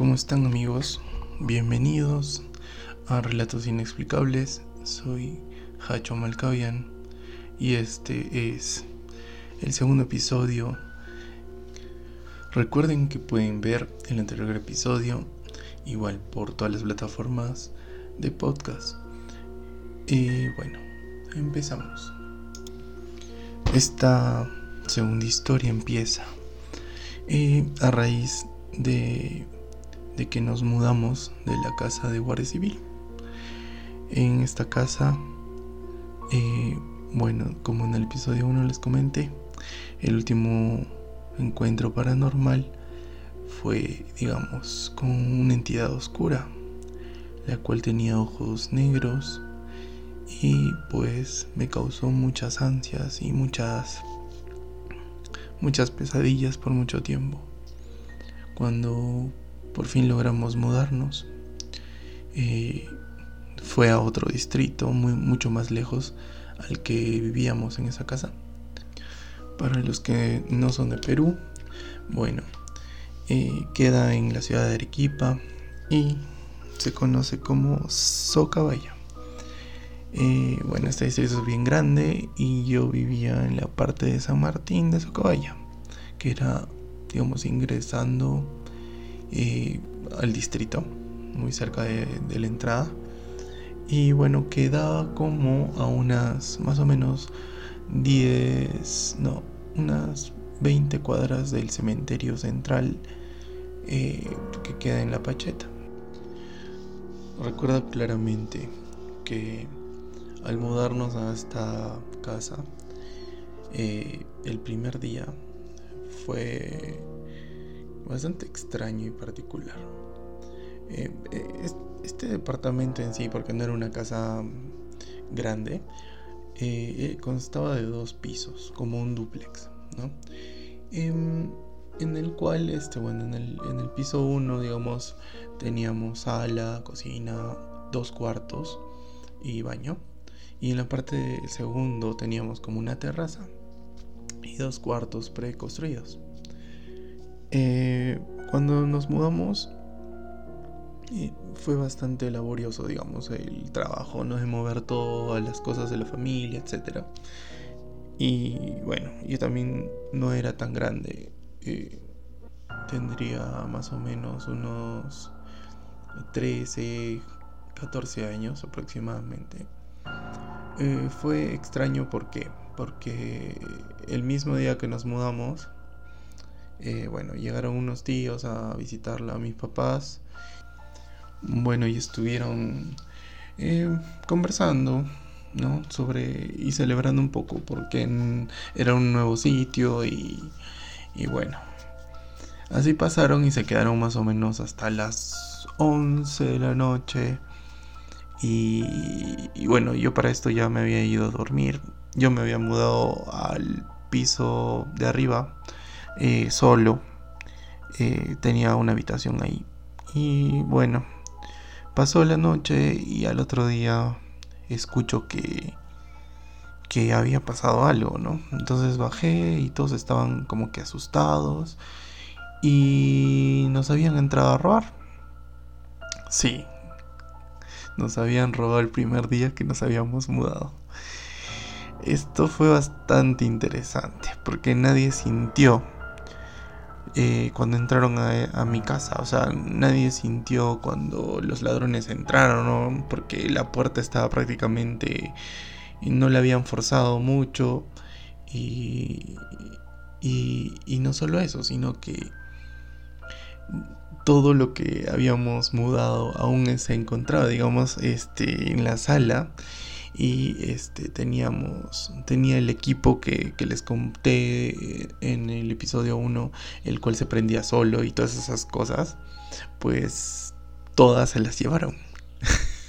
¿Cómo están amigos? Bienvenidos a Relatos Inexplicables. Soy Hacho Malcavian y este es el segundo episodio. Recuerden que pueden ver el anterior episodio igual por todas las plataformas de podcast. Y bueno, empezamos. Esta segunda historia empieza eh, a raíz de, de, que nos mudamos de la casa de Guardia Civil. En esta casa, eh, bueno, como en el episodio 1 les comenté, el último encuentro paranormal fue, digamos, con una entidad oscura, la cual tenía ojos negros y pues me causó muchas ansias y muchas muchas pesadillas por mucho tiempo. Cuando por fin logramos mudarnos, eh, fue a otro distrito muy, mucho más lejos al que vivíamos en esa casa. Para los que no son de Perú, bueno, eh, queda en la ciudad de Arequipa y se conoce como Socabaya. Eh, bueno, este distrito es bien grande y yo vivía en la parte de San Martín de Socabaya, que era, digamos, ingresando al distrito, muy cerca de, la entrada. Y bueno, quedaba como a unas más o menos 10, no, unas 20 cuadras del cementerio central eh, que queda en la Pacheta. Recuerdo claramente que al mudarnos a esta casa, eh, el primer día fue bastante extraño y particular. Eh, este departamento en sí, porque no era una casa grande, constaba de dos pisos, como un duplex, ¿no? Em, en el cual, este, bueno, en el, en el piso 1, digamos, teníamos sala, cocina, dos cuartos y baño. Y en la parte del segundo teníamos como una terraza y dos cuartos preconstruidos. Eh, cuando nos mudamos eh, fue bastante laborioso, digamos, el trabajo, ¿no? De mover todas las cosas de la familia, etc. Y bueno, yo también no era tan grande tendría más o menos unos 13, 14 años aproximadamente. Eh, fue extraño porque porque el mismo día que nos mudamos, eh, bueno, llegaron unos tíos a visitarla a mis papás. Bueno, y estuvieron eh, conversando, ¿no? Sobre y celebrando un poco porque era un nuevo sitio y y bueno, así pasaron y se quedaron más o menos hasta las 11 de la noche. Y, bueno, yo para esto ya me había ido a dormir. Yo me había mudado al piso de arriba eh, solo. Eh, tenía una habitación ahí. Y bueno, pasó la noche y al otro día escucho que que había pasado algo, ¿no? Entonces bajé y todos estaban como que asustados y nos habían entrado a robar. Sí, nos habían robado el primer día que nos habíamos mudado. Esto fue bastante interesante porque nadie sintió eh, cuando entraron a, mi casa. O sea, nadie sintió cuando los ladrones entraron, ¿no? porque la puerta estaba prácticamente y no le habían forzado mucho y, y, no solo eso, sino que todo lo que habíamos mudado aún se encontraba, digamos, este, en la sala y este teníamos tenía el equipo que, que, les conté en el episodio 1 el cual se prendía solo y todas esas cosas pues todas se las llevaron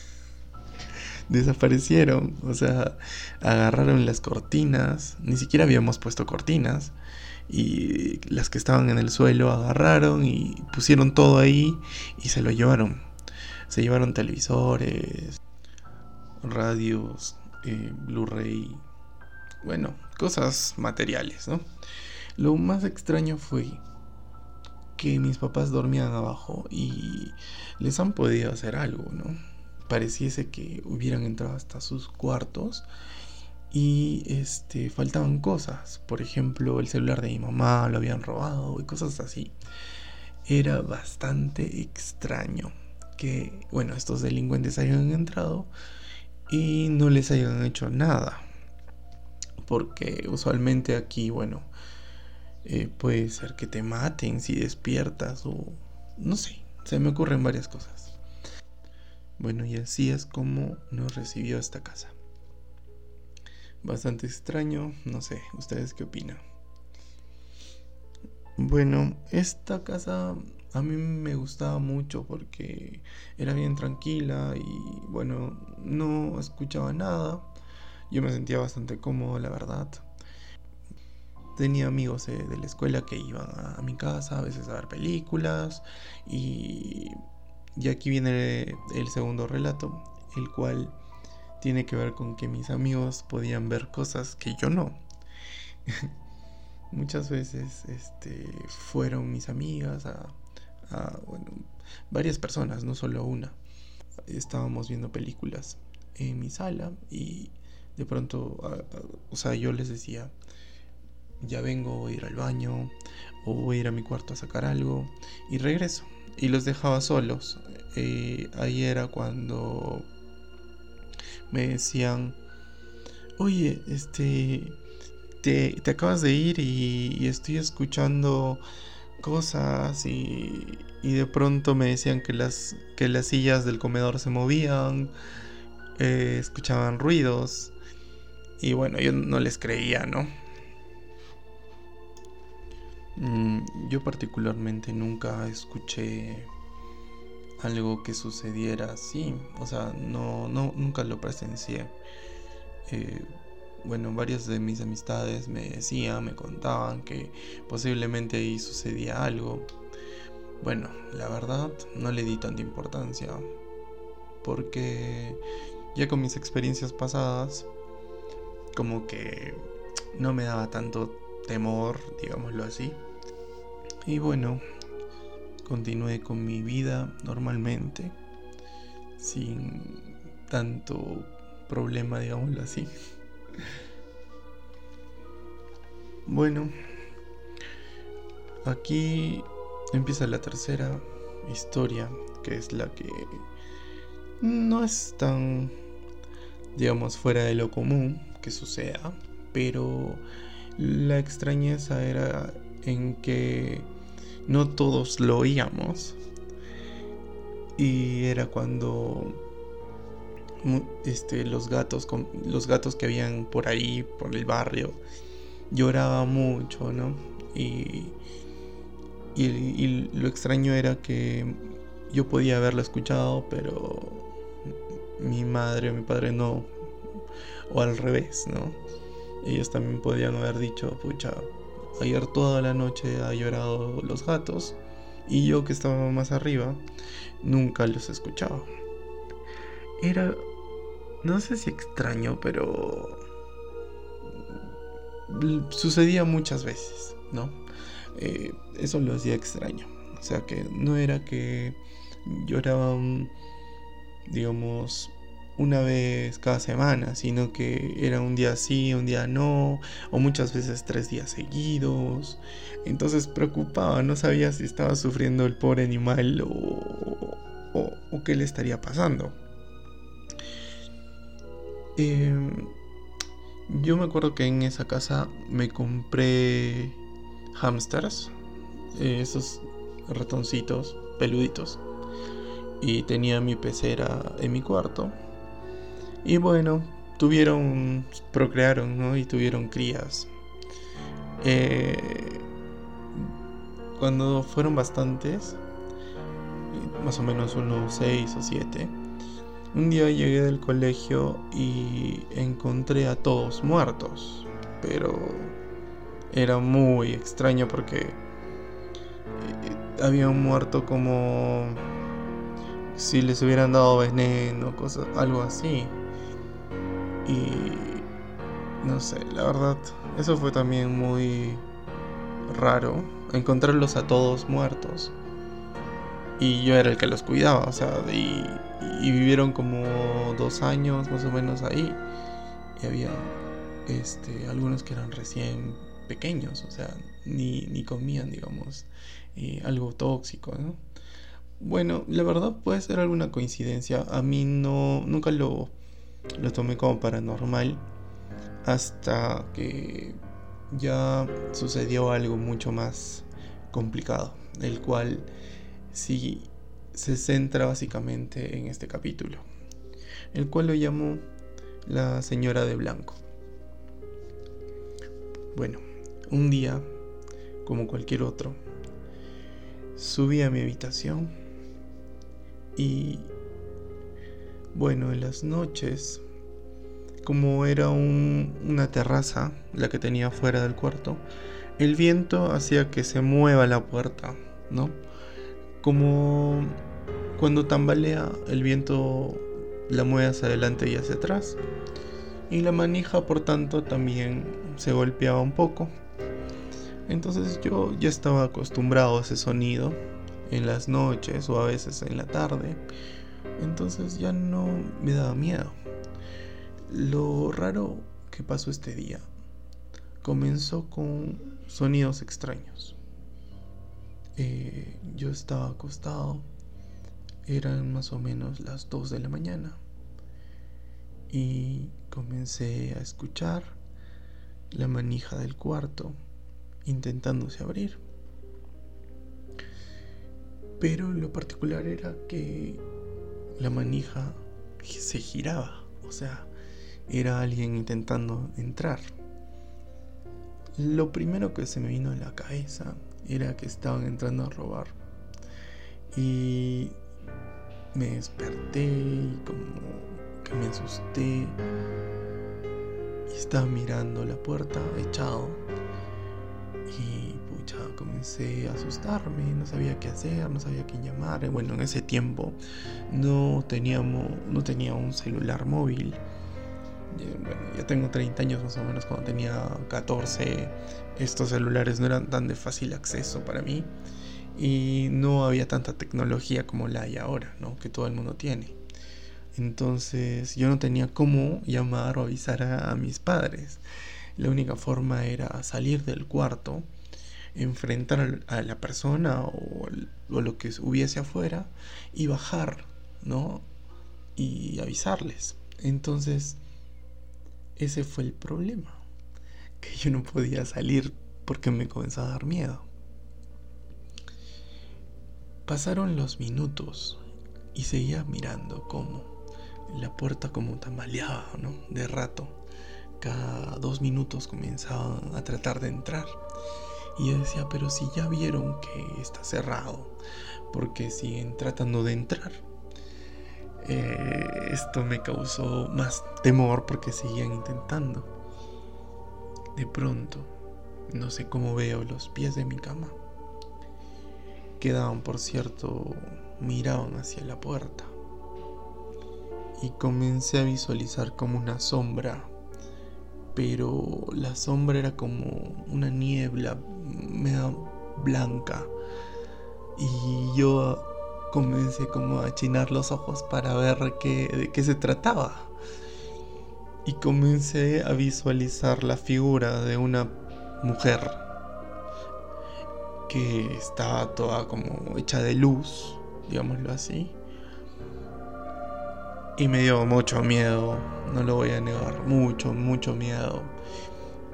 desaparecieron. O sea, agarraron las cortinas. Ni siquiera habíamos puesto cortinas. Y las que estaban en el suelo agarraron y pusieron todo ahí y se lo llevaron. Se llevaron televisores, radios, eh, Blu-ray. Bueno, cosas materiales, ¿no? Lo más extraño fue que mis papás dormían abajo y les han podido hacer algo, ¿no? Pareciese que hubieran entrado hasta sus cuartos y este faltaban cosas, por ejemplo, el celular de mi mamá lo habían robado y cosas así. Era bastante extraño que, bueno, estos delincuentes hayan entrado y no les hayan hecho nada. Porque usualmente aquí, bueno, eh, puede ser que te maten si despiertas o no sé, se me ocurren varias cosas. Bueno, y así es como nos recibió esta casa. Bastante extraño, no sé, ¿ustedes qué opinan? Bueno, esta casa a mí me gustaba mucho porque era bien tranquila y bueno, no escuchaba nada. Yo me sentía bastante cómodo, la verdad tenía amigos de la escuela que iban a, mi casa a veces a ver películas y, y aquí viene el segundo relato, el cual tiene que ver con que mis amigos podían ver cosas que yo no. Muchas veces este, fueron mis amigas a, bueno, varias personas, no solo una. Estábamos viendo películas en mi sala y de pronto, o sea, yo les decía, ya vengo, voy a ir al baño o voy a ir a mi cuarto a sacar algo y regreso. Y los dejaba solos. Eh, ahí era cuando me decían, oye, este, te, acabas de ir y, estoy escuchando cosas y, y, de pronto me decían que las, que las sillas del comedor se movían, eh, escuchaban ruidos y bueno, yo no les creía, ¿no? Mm, yo particularmente nunca escuché algo que sucediera así, o sea, no, no nunca lo presencié. Eh, bueno, varias de mis amistades me decían, me contaban que posiblemente ahí sucedía algo. Bueno, la verdad no le di tanta importancia porque ya con mis experiencias pasadas como que no me daba tanto temor, digámoslo así. Y bueno, continué con mi vida normalmente, sin tanto problema, digámoslo así. Bueno, aquí empieza la tercera historia, que es la que no es tan, digamos, fuera de lo común que suceda, pero la extrañeza era en que no todos lo oíamos. Y era cuando este, los gatos, los gatos que habían por ahí, por el barrio, lloraban mucho, ¿no? Y, y, lo extraño era que yo podía haberlo escuchado, pero mi madre o mi padre no. O al revés, ¿no? Ellos también podían haber dicho, pucha, ayer toda la noche ha llorado los gatos y yo que estaba más arriba nunca los escuchaba. Era, no sé si extraño, pero sucedía muchas veces, ¿no? Eh, eso lo hacía extraño. O sea que no era que lloraban, digamos, una vez cada semana, sino que era un día sí, un día no, o muchas veces tres días seguidos. Entonces preocupaba, no sabía si estaba sufriendo el pobre animal o, o, qué le estaría pasando. Em, yo me acuerdo que en esa casa me compré hamsters, esos ratoncitos peluditos, y tenía mi pecera en mi cuarto y bueno, tuvieron, procrearon, ¿no? Y tuvieron crías. Eh, cuando fueron bastantes, más o menos unos seis o siete, un día llegué del colegio y encontré a todos muertos. Pero era muy extraño porque eh, habían muerto como si les hubieran dado veneno, cosas, algo así. Y no sé, la verdad, eso fue también muy raro. encontrarlos a todos muertos. Y yo era el que los cuidaba, o sea, y, y vivieron como dos años más o menos ahí. Y había este, algunos que eran recién pequeños, o sea, ni, ni comían, digamos, eh, algo tóxico, ¿no? Bueno, la verdad puede ser alguna coincidencia. A mí no, nunca lo, lo tomé como paranormal hasta que ya sucedió algo mucho más complicado, el cual sí se centra básicamente en este capítulo, el cual lo llamo la señora de blanco. Bueno, un día, como cualquier otro, subí a mi habitación y, bueno, en las noches, como era una terraza, la que tenía fuera del cuarto, el viento hacía que se mueva la puerta, ¿no? Como cuando tambalea, el viento la mueve hacia adelante y hacia atrás. Y la manija, por tanto, también se golpeaba un poco. Entonces yo ya estaba acostumbrado a ese sonido en las noches o a veces en la tarde. Entonces ya no me daba miedo. Lo raro que pasó este día comenzó con sonidos extraños. Eh, yo estaba acostado, eran más o menos las 2 de la mañana y comencé a escuchar la manija del cuarto intentándose abrir. Pero lo particular era que la manija se giraba, o sea, era alguien intentando entrar. Lo primero que se me vino a la cabeza era que estaban entrando a robar. Y me desperté y como que me asusté. Y estaba mirando la puerta echado. Y pucha, comencé a asustarme, no sabía qué hacer, no sabía quién llamar. Bueno, en ese tiempo no teníamos, no tenía un celular móvil. Ya tengo 30 años más o menos, cuando tenía 14 estos celulares no eran tan de fácil acceso para mí y no había tanta tecnología como la hay ahora, ¿no? Que todo el mundo tiene. Entonces yo no tenía cómo llamar o avisar a, mis padres. La única forma era salir del cuarto, enfrentar a la persona o, o lo que hubiese afuera y bajar, ¿no? Y avisarles. Entonces, ese fue el problema. Que yo no podía salir porque me comenzaba a dar miedo. Pasaron los minutos y seguía mirando cómo la puerta como tambaleaba, ¿no? De rato. Cada dos minutos comenzaba a tratar de entrar. Y yo decía, pero si ya vieron que está cerrado, porque siguen tratando de entrar. Eh, esto me causó más temor porque seguían intentando. De pronto, no sé cómo veo los pies de mi cama quedaban, por cierto, miraban hacia la puerta. Y comencé a visualizar como una sombra, pero la sombra era como una niebla media blanca. Y yo comencé como a achinar los ojos para ver qué, de qué se trataba. Y comencé a visualizar la figura de una mujer que estaba toda como hecha de luz, digámoslo así. Y me dio mucho miedo, no lo voy a negar, mucho, mucho miedo.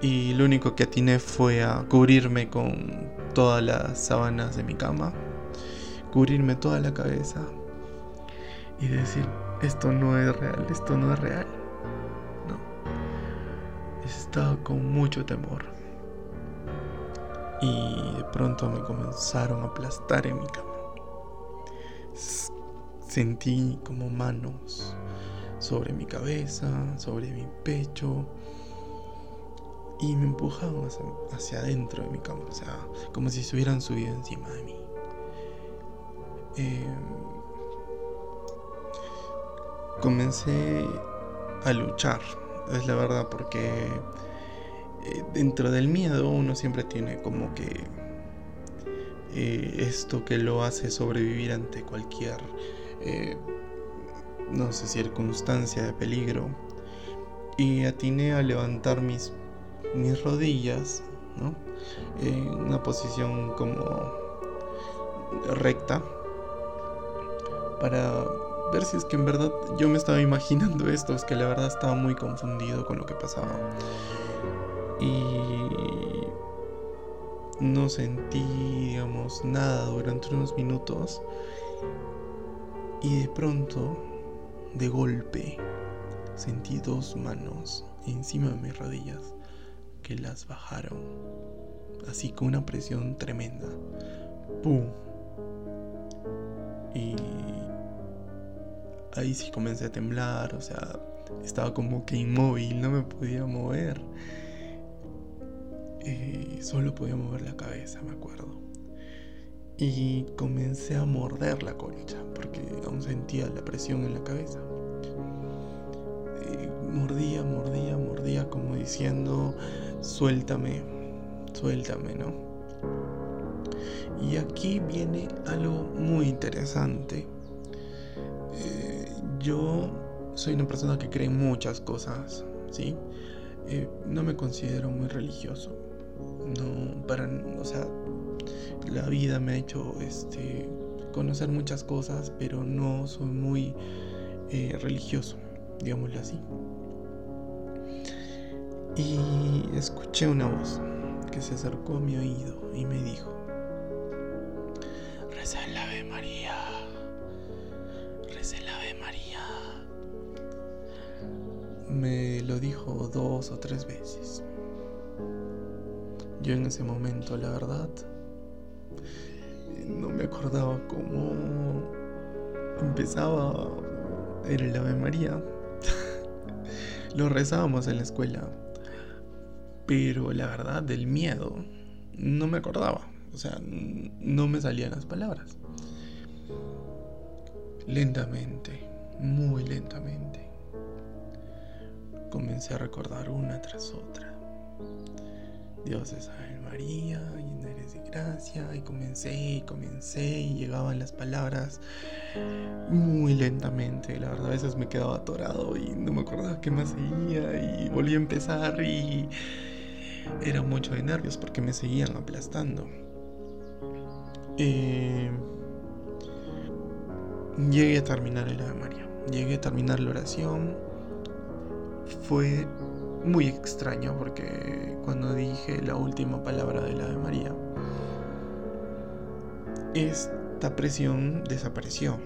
Y lo único que atiné fue a cubrirme con todas las sábanas de mi cama, cubrirme toda la cabeza y decir, esto no es real, esto no es real. No. Estaba con mucho temor y de pronto me comenzaron a aplastar en mi cama. Sentí como manos sobre mi cabeza, sobre mi pecho y me empujaban hacia, adentro de mi cama, o sea, como si se hubieran subido encima de mí. Em, comencé a luchar, es la verdad, porque eh, dentro del miedo uno siempre tiene como que eh, esto que lo hace sobrevivir ante cualquier, eh, no sé, circunstancia de peligro. Y atiné a levantar mis, mis rodillas, ¿no? En una posición como recta para ver si es que en verdad yo me estaba imaginando esto, es que la verdad estaba muy confundido con lo que pasaba. Y no sentí, digamos, nada durante unos minutos. Y de pronto, de golpe, sentí dos manos encima de mis rodillas que las bajaron. Así con una presión tremenda. ¡Pum! Y ahí sí comencé a temblar, o sea, estaba como que inmóvil, no me podía mover. Eh, solo podía mover la cabeza, me acuerdo. Y comencé a morder la colcha, porque aún sentía la presión en la cabeza. Eh, mordía, mordía, mordía, como diciendo, suéltame, suéltame, ¿no? Y aquí viene algo muy interesante yo soy una persona que cree muchas cosas, ¿sí? Eh, no me considero muy religioso. No, para, o sea, la vida me ha hecho este, conocer muchas cosas, pero no soy muy eh, religioso, digámoslo así. Y escuché una voz que se acercó a mi oído y me dijo, reza el Ave María. Me lo dijo dos o tres veces. Yo en ese momento, la verdad, no me acordaba cómo empezaba el Ave María. lo rezábamos en la escuela, pero la verdad del miedo no me acordaba, o sea, no me salían las palabras. Lentamente, muy lentamente comencé a recordar una tras otra. Dios es Ave María, llena eres de gracia, y comencé y comencé y llegaban las palabras muy lentamente. La verdad, a veces me quedaba atorado y no me acordaba qué más seguía y volví a empezar y era mucho de nervios porque me seguían aplastando. Eh, llegué a terminar el Ave María, llegué a terminar la oración fue muy extraño porque cuando dije la última palabra de la Ave María, esta presión desapareció.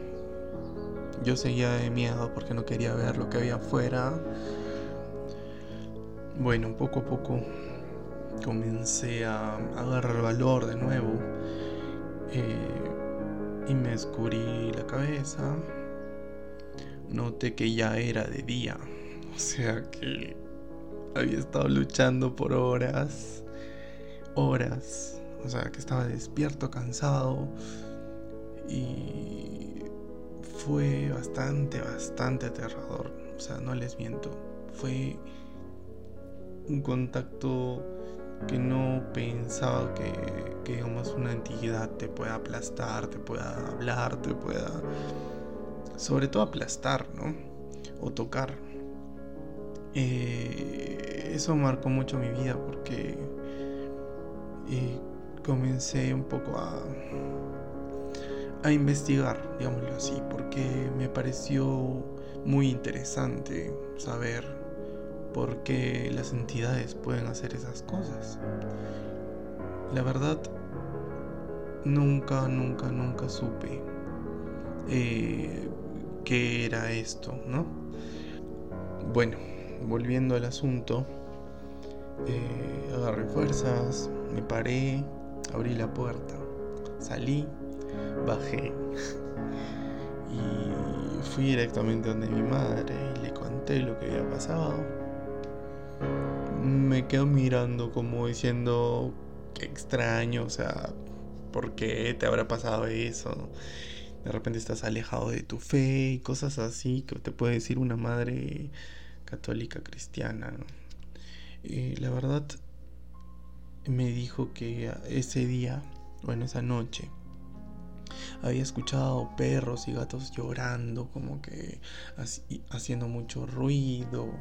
Yo seguía de miedo porque no quería ver lo que había afuera. Bueno, poco a poco comencé a agarrar valor de nuevo eh, y me descubrí la cabeza. Noté que ya era de día. Sea que había estado luchando por horas, horas. O sea que estaba despierto, cansado. Y fue bastante, bastante aterrador. O sea, no les miento. Fue un contacto que no pensaba que, que digamos una entidad te pueda aplastar, te pueda hablar, te pueda sobre todo aplastar, ¿no? O tocar. Eh, eso marcó mucho mi vida porque eh, comencé un poco a, a investigar, digámoslo así, porque me pareció muy interesante saber por qué las entidades pueden hacer esas cosas. La verdad, nunca, nunca, nunca supe eh, qué era esto, ¿no? Bueno, volviendo al asunto, eh, agarré fuerzas, me paré, abrí la puerta, salí, bajé y fui directamente donde mi madre y le conté lo que había pasado. Me quedo mirando como diciendo, qué extraño, o sea, ¿por qué te habrá pasado eso? De repente estás alejado de tu fe y cosas así que te puede decir una madre católica cristiana. La verdad me dijo que ese día bueno, esa noche, había escuchado perros y gatos llorando, como que haciendo mucho ruido,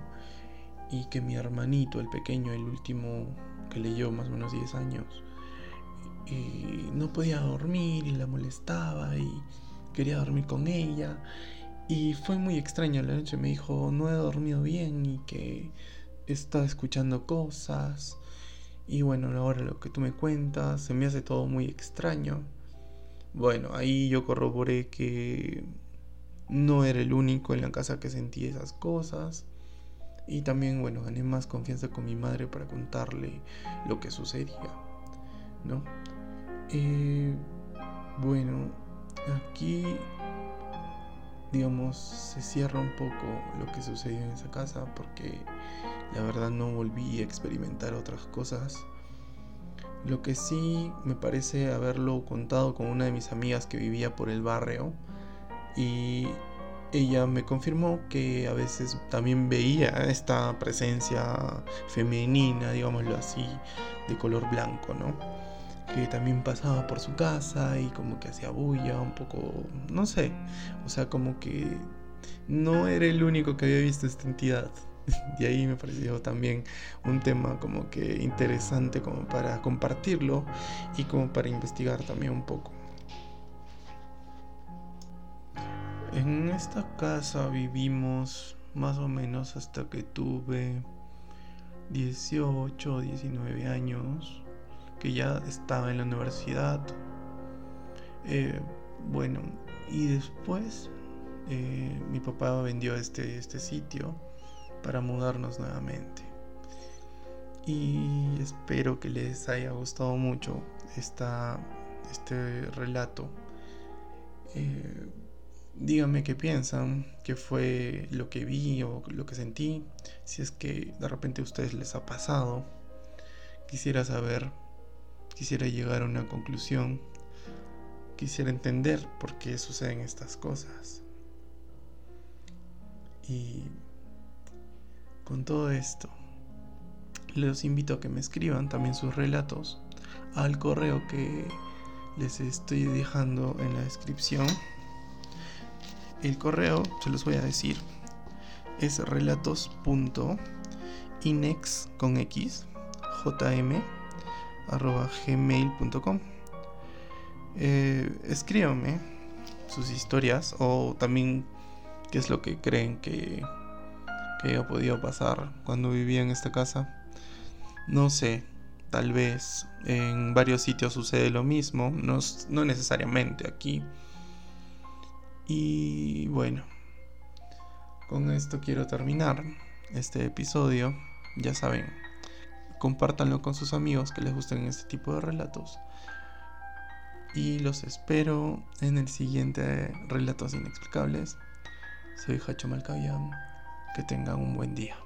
y que mi hermanito, el pequeño, el último que leyó más o menos 10 años, no podía dormir y la molestaba y quería dormir con ella. Y fue muy extraño la noche, me dijo, no he dormido bien y que está escuchando cosas. Y bueno, ahora lo que tú me cuentas, se me hace todo muy extraño. Bueno, ahí yo corroboré que no era el único en la casa que sentía esas cosas. Y también, bueno, gané más confianza con mi madre para contarle lo que sucedía, ¿no? Eh, bueno, aquí, digamos, se cierra un poco lo que sucedió en esa casa porque la verdad no volví a experimentar otras cosas. Lo que sí me parece haberlo contado con una de mis amigas que vivía por el barrio y ella me confirmó que a veces también veía esta presencia femenina, digámoslo así, de color blanco, ¿no? Que también pasaba por su casa y como que hacía bulla, un poco, no sé, o sea, como que no era el único que había visto esta entidad. Y ahí me pareció también un tema como que interesante como para compartirlo y como para investigar también un poco. En esta casa vivimos más o menos hasta que tuve 18 o 19 años, que ya estaba en la universidad. Eh, bueno, y después eh, mi papá vendió este, este sitio para mudarnos nuevamente. Y espero que les haya gustado mucho esta, este relato. Eh, Díganme qué piensan, qué fue lo que vi o lo que sentí, si es que de repente a ustedes les ha pasado. Quisiera saber, quisiera llegar a una conclusión, quisiera entender por qué suceden estas cosas. Y con todo esto, les invito a que me escriban también sus relatos al correo que les estoy dejando en la descripción. El correo, se los voy a decir, es relatos.inex con x jm gmail.com. Eh, escríbanme sus historias o también qué es lo que creen que, que ha podido pasar cuando vivía en esta casa. No sé, tal vez en varios sitios sucede lo mismo, no, no necesariamente aquí. Y bueno, con esto quiero terminar este episodio. Ya saben, compártanlo con sus amigos que les gusten este tipo de relatos. Y los espero en el siguiente Relatos Inexplicables. Soy Hacho. Que tengan un buen día.